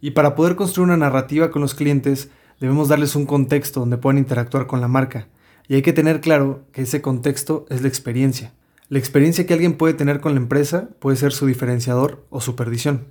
Y para poder construir una narrativa con los clientes, debemos darles un contexto donde puedan interactuar con la marca. Y hay que tener claro que ese contexto es la experiencia. La experiencia que alguien puede tener con la empresa puede ser su diferenciador o su perdición.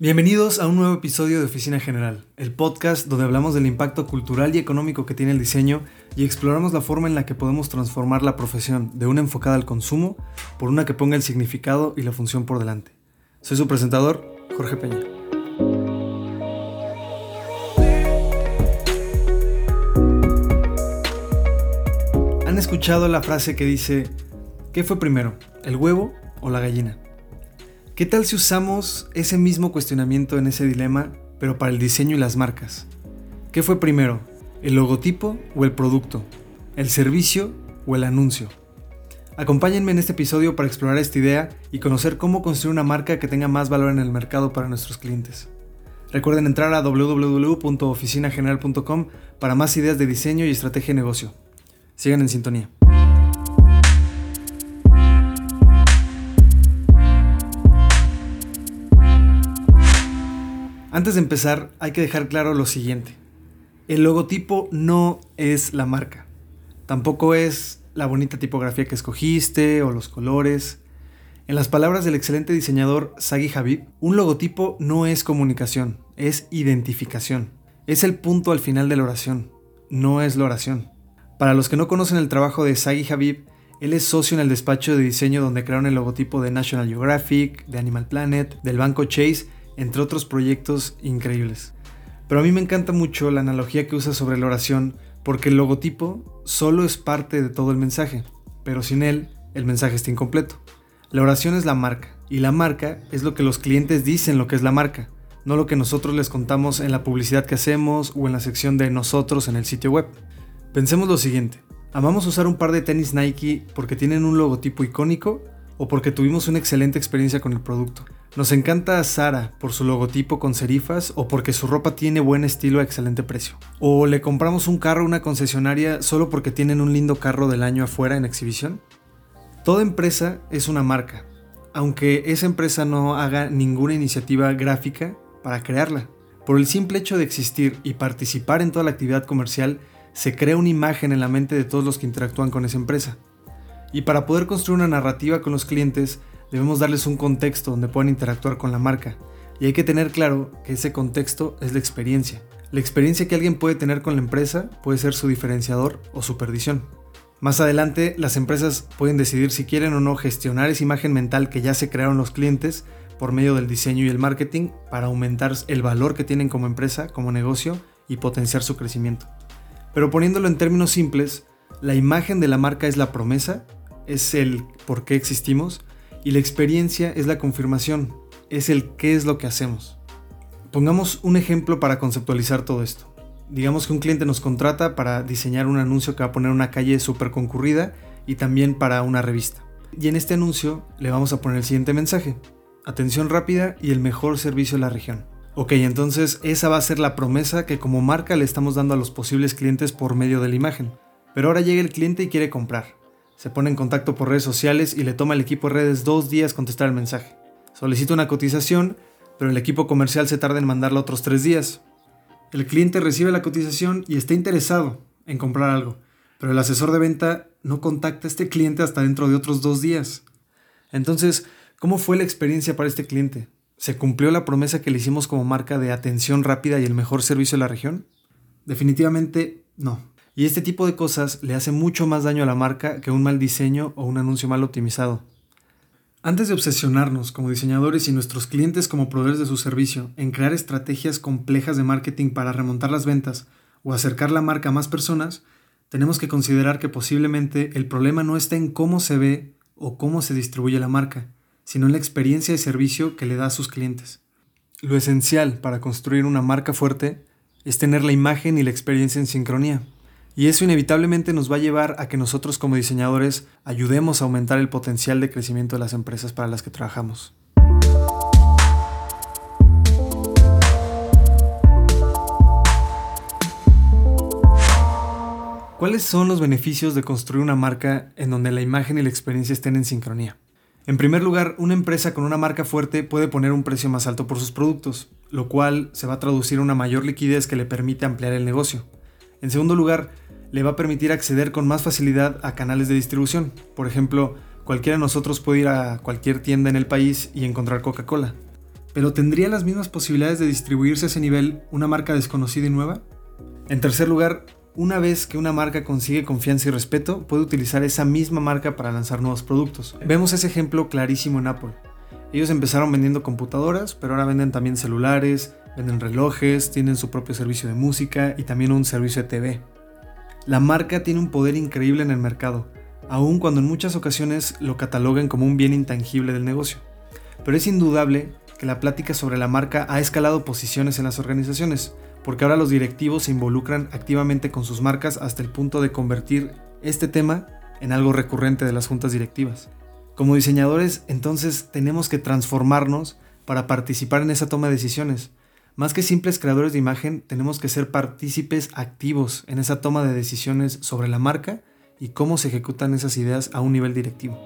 Bienvenidos a un nuevo episodio de Oficina General, el podcast donde hablamos del impacto cultural y económico que tiene el diseño y exploramos la forma en la que podemos transformar la profesión de una enfocada al consumo por una que ponga el significado y la función por delante. Soy su presentador, Jorge Peña. ¿Han escuchado la frase que dice, ¿qué fue primero, el huevo o la gallina? ¿Qué tal si usamos ese mismo cuestionamiento en ese dilema, pero para el diseño y las marcas? ¿Qué fue primero, el logotipo o el producto? ¿El servicio o el anuncio? Acompáñenme en este episodio para explorar esta idea y conocer cómo construir una marca que tenga más valor en el mercado para nuestros clientes. Recuerden entrar a www.oficinageneral.com para más ideas de diseño y estrategia de negocio. Sigan en sintonía. Antes de empezar, hay que dejar claro lo siguiente. El logotipo no es la marca. Tampoco es la bonita tipografía que escogiste o los colores. En las palabras del excelente diseñador Sagi Habib, un logotipo no es comunicación, es identificación. Es el punto al final de la oración, no es la oración. Para los que no conocen el trabajo de Sagi Habib, él es socio en el despacho de diseño donde crearon el logotipo de National Geographic, de Animal Planet, del banco Chase entre otros proyectos increíbles. Pero a mí me encanta mucho la analogía que usa sobre la oración, porque el logotipo solo es parte de todo el mensaje, pero sin él el mensaje está incompleto. La oración es la marca, y la marca es lo que los clientes dicen lo que es la marca, no lo que nosotros les contamos en la publicidad que hacemos o en la sección de nosotros en el sitio web. Pensemos lo siguiente, ¿amamos usar un par de tenis Nike porque tienen un logotipo icónico o porque tuvimos una excelente experiencia con el producto? Nos encanta Sara por su logotipo con serifas o porque su ropa tiene buen estilo a excelente precio. O le compramos un carro a una concesionaria solo porque tienen un lindo carro del año afuera en exhibición. Toda empresa es una marca, aunque esa empresa no haga ninguna iniciativa gráfica para crearla. Por el simple hecho de existir y participar en toda la actividad comercial, se crea una imagen en la mente de todos los que interactúan con esa empresa. Y para poder construir una narrativa con los clientes, debemos darles un contexto donde puedan interactuar con la marca. Y hay que tener claro que ese contexto es la experiencia. La experiencia que alguien puede tener con la empresa puede ser su diferenciador o su perdición. Más adelante, las empresas pueden decidir si quieren o no gestionar esa imagen mental que ya se crearon los clientes por medio del diseño y el marketing para aumentar el valor que tienen como empresa, como negocio y potenciar su crecimiento. Pero poniéndolo en términos simples, la imagen de la marca es la promesa, es el por qué existimos y la experiencia es la confirmación, es el qué es lo que hacemos. Pongamos un ejemplo para conceptualizar todo esto. Digamos que un cliente nos contrata para diseñar un anuncio que va a poner una calle súper concurrida y también para una revista. Y en este anuncio le vamos a poner el siguiente mensaje. Atención rápida y el mejor servicio de la región. Ok, entonces esa va a ser la promesa que como marca le estamos dando a los posibles clientes por medio de la imagen. Pero ahora llega el cliente y quiere comprar. Se pone en contacto por redes sociales y le toma al equipo de redes dos días contestar el mensaje. Solicita una cotización, pero el equipo comercial se tarda en mandarla otros tres días. El cliente recibe la cotización y está interesado en comprar algo, pero el asesor de venta no contacta a este cliente hasta dentro de otros dos días. Entonces, ¿cómo fue la experiencia para este cliente? ¿Se cumplió la promesa que le hicimos como marca de atención rápida y el mejor servicio de la región? Definitivamente no. Y este tipo de cosas le hace mucho más daño a la marca que un mal diseño o un anuncio mal optimizado. Antes de obsesionarnos como diseñadores y nuestros clientes como proveedores de su servicio en crear estrategias complejas de marketing para remontar las ventas o acercar la marca a más personas, tenemos que considerar que posiblemente el problema no está en cómo se ve o cómo se distribuye la marca, sino en la experiencia de servicio que le da a sus clientes. Lo esencial para construir una marca fuerte es tener la imagen y la experiencia en sincronía. Y eso inevitablemente nos va a llevar a que nosotros como diseñadores ayudemos a aumentar el potencial de crecimiento de las empresas para las que trabajamos. ¿Cuáles son los beneficios de construir una marca en donde la imagen y la experiencia estén en sincronía? En primer lugar, una empresa con una marca fuerte puede poner un precio más alto por sus productos, lo cual se va a traducir en una mayor liquidez que le permite ampliar el negocio. En segundo lugar, le va a permitir acceder con más facilidad a canales de distribución. Por ejemplo, cualquiera de nosotros puede ir a cualquier tienda en el país y encontrar Coca-Cola. Pero ¿tendría las mismas posibilidades de distribuirse a ese nivel una marca desconocida y nueva? En tercer lugar, una vez que una marca consigue confianza y respeto, puede utilizar esa misma marca para lanzar nuevos productos. Vemos ese ejemplo clarísimo en Apple. Ellos empezaron vendiendo computadoras, pero ahora venden también celulares, venden relojes, tienen su propio servicio de música y también un servicio de TV. La marca tiene un poder increíble en el mercado, aun cuando en muchas ocasiones lo catalogan como un bien intangible del negocio. Pero es indudable que la plática sobre la marca ha escalado posiciones en las organizaciones, porque ahora los directivos se involucran activamente con sus marcas hasta el punto de convertir este tema en algo recurrente de las juntas directivas. Como diseñadores, entonces tenemos que transformarnos para participar en esa toma de decisiones. Más que simples creadores de imagen, tenemos que ser partícipes activos en esa toma de decisiones sobre la marca y cómo se ejecutan esas ideas a un nivel directivo.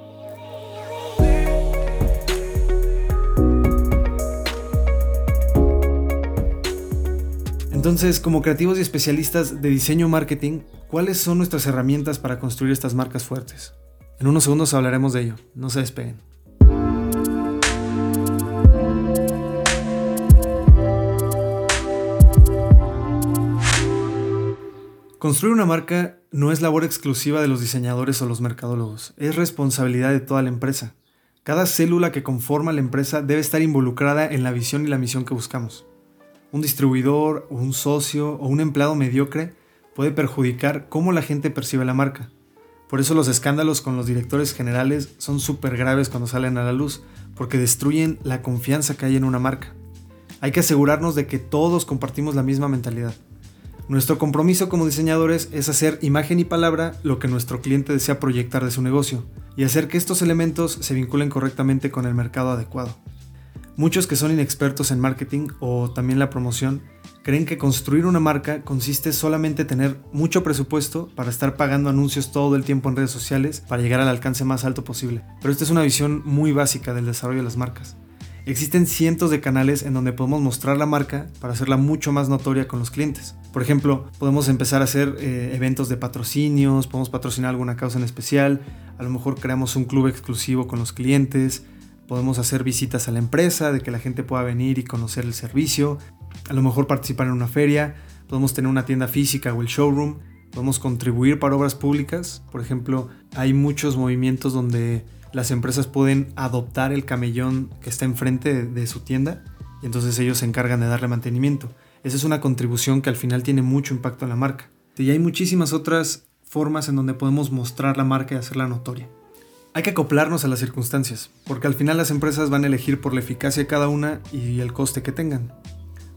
Entonces, como creativos y especialistas de diseño marketing, ¿cuáles son nuestras herramientas para construir estas marcas fuertes? En unos segundos hablaremos de ello, no se despeguen. Construir una marca no es labor exclusiva de los diseñadores o los mercadólogos, es responsabilidad de toda la empresa. Cada célula que conforma la empresa debe estar involucrada en la visión y la misión que buscamos un distribuidor un socio o un empleado mediocre puede perjudicar cómo la gente percibe la marca. Por eso los escándalos con los directores generales son súper graves cuando salen a la luz, porque destruyen la confianza que hay en una marca. Hay que asegurarnos de que todos compartimos la misma mentalidad. Nuestro compromiso como diseñadores es hacer imagen y palabra lo que nuestro cliente desea proyectar de su negocio y hacer que estos elementos se vinculen correctamente con el mercado adecuado. Muchos que son inexpertos en marketing o también la promoción creen que construir una marca consiste solamente tener mucho presupuesto para estar pagando anuncios todo el tiempo en redes sociales para llegar al alcance más alto posible. Pero esta es una visión muy básica del desarrollo de las marcas. Existen cientos de canales en donde podemos mostrar la marca para hacerla mucho más notoria con los clientes. Por ejemplo, podemos empezar a hacer eh, eventos de patrocinios, podemos patrocinar alguna causa en especial, a lo mejor creamos un club exclusivo con los clientes, Podemos hacer visitas a la empresa, de que la gente pueda venir y conocer el servicio. A lo mejor participar en una feria. Podemos tener una tienda física o el showroom. Podemos contribuir para obras públicas. Por ejemplo, hay muchos movimientos donde las empresas pueden adoptar el camellón que está enfrente de, su tienda y entonces ellos se encargan de darle mantenimiento. Esa es una contribución que al final tiene mucho impacto en la marca. Y hay muchísimas otras formas en donde podemos mostrar la marca y hacerla notoria. Hay que acoplarnos a las circunstancias, porque al final las empresas van a elegir por la eficacia de cada una y el coste que tengan.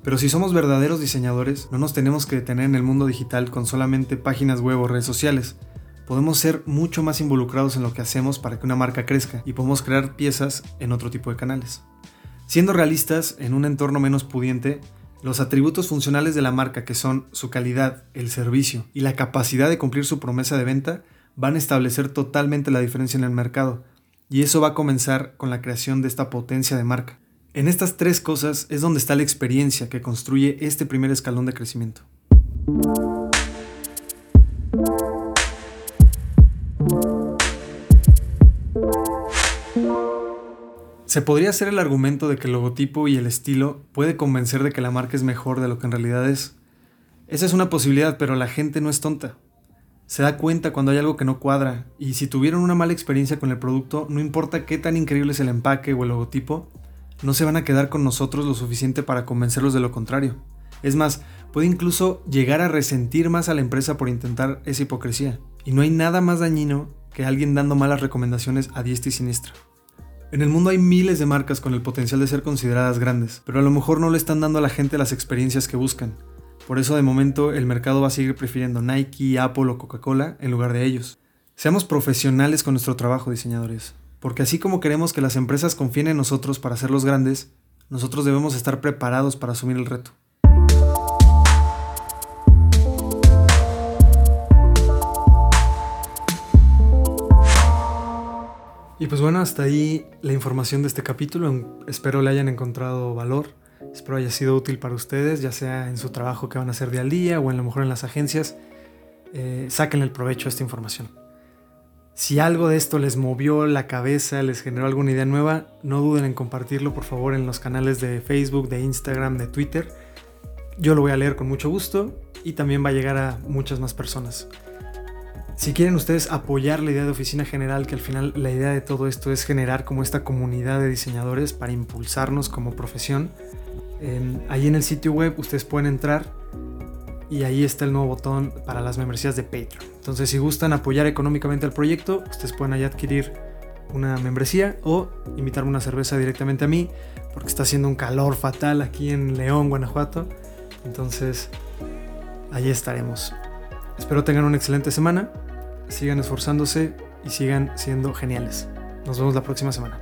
Pero si somos verdaderos diseñadores, no nos tenemos que detener en el mundo digital con solamente páginas web o redes sociales. Podemos ser mucho más involucrados en lo que hacemos para que una marca crezca y podemos crear piezas en otro tipo de canales. Siendo realistas, en un entorno menos pudiente, los atributos funcionales de la marca que son su calidad, el servicio y la capacidad de cumplir su promesa de venta van a establecer totalmente la diferencia en el mercado, y eso va a comenzar con la creación de esta potencia de marca. En estas tres cosas es donde está la experiencia que construye este primer escalón de crecimiento. Se podría hacer el argumento de que el logotipo y el estilo puede convencer de que la marca es mejor de lo que en realidad es. Esa es una posibilidad, pero la gente no es tonta se da cuenta cuando hay algo que no cuadra y si tuvieron una mala experiencia con el producto, no importa qué tan increíble es el empaque o el logotipo, no se van a quedar con nosotros lo suficiente para convencerlos de lo contrario. Es más, puede incluso llegar a resentir más a la empresa por intentar esa hipocresía. Y no hay nada más dañino que alguien dando malas recomendaciones a diestra y siniestra. En el mundo hay miles de marcas con el potencial de ser consideradas grandes, pero a lo mejor no le están dando a la gente las experiencias que buscan. Por eso de momento el mercado va a seguir prefiriendo Nike, Apple o Coca-Cola en lugar de ellos. Seamos profesionales con nuestro trabajo, diseñadores, porque así como queremos que las empresas confíen en nosotros para hacerlos grandes, nosotros debemos estar preparados para asumir el reto. Y pues bueno, hasta ahí la información de este capítulo. Espero le hayan encontrado valor. Espero haya sido útil para ustedes, ya sea en su trabajo que van a hacer día al día o en lo mejor en las agencias. Eh, saquen el provecho a esta información. Si algo de esto les movió la cabeza, les generó alguna idea nueva, no duden en compartirlo por favor en los canales de Facebook, de Instagram, de Twitter. Yo lo voy a leer con mucho gusto y también va a llegar a muchas más personas. Si quieren ustedes apoyar la idea de Oficina General, que al final la idea de todo esto es generar como esta comunidad de diseñadores para impulsarnos como profesión, ahí en el sitio web ustedes pueden entrar y ahí está el nuevo botón para las membresías de Patreon. Entonces si gustan apoyar económicamente al proyecto, ustedes pueden ahí adquirir una membresía o invitarme una cerveza directamente a mí, porque está haciendo un calor fatal aquí en León, Guanajuato. Entonces, ahí estaremos. Espero tengan una excelente semana, sigan esforzándose y sigan siendo geniales. Nos vemos la próxima semana.